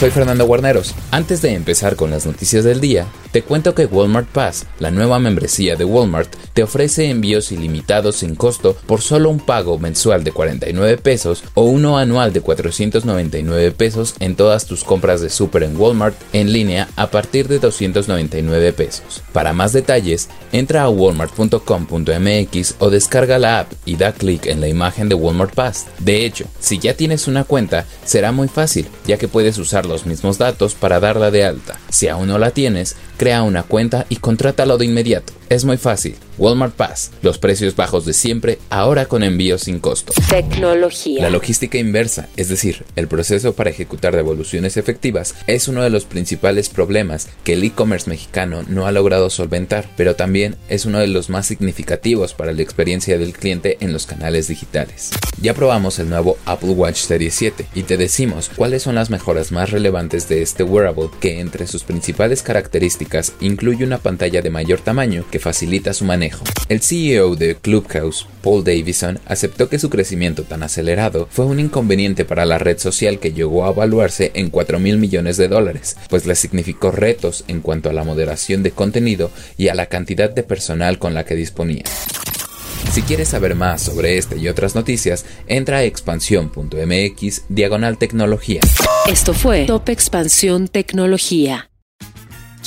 Soy Fernando Guarneros. Antes de empezar con las noticias del día, te cuento que Walmart Pass, la nueva membresía de Walmart, te ofrece envíos ilimitados sin costo por solo un pago mensual de 49 pesos o uno anual de 499 pesos en todas tus compras de super en Walmart en línea a partir de 299 pesos. Para más detalles, entra a walmart.com.mx o descarga la app y da clic en la imagen de Walmart Pass. De hecho, si ya tienes una cuenta, será muy fácil, ya que puedes usar los mismos datos para darla de alta. Si aún no la tienes, crea una cuenta y contrátalo de inmediato. Es muy fácil. Walmart Pass. Los precios bajos de siempre, ahora con envío sin costo. Tecnología. La logística inversa, es decir, el proceso para ejecutar devoluciones efectivas, es uno de los principales problemas que el e-commerce mexicano no ha logrado solventar, pero también es uno de los más significativos para la experiencia del cliente en los canales digitales. Ya probamos el nuevo Apple Watch Series 7 y te decimos cuáles son las mejoras más relevantes de este wearable que entre sus principales características incluye una pantalla de mayor tamaño que facilita su manejo. El CEO de Clubhouse, Paul Davison, aceptó que su crecimiento tan acelerado fue un inconveniente para la red social que llegó a evaluarse en 4 mil millones de dólares, pues le significó retos en cuanto a la moderación de contenido y a la cantidad de personal con la que disponía. Si quieres saber más sobre este y otras noticias, entra a expansión.mx diagonal tecnología. Esto fue Top Expansión Tecnología.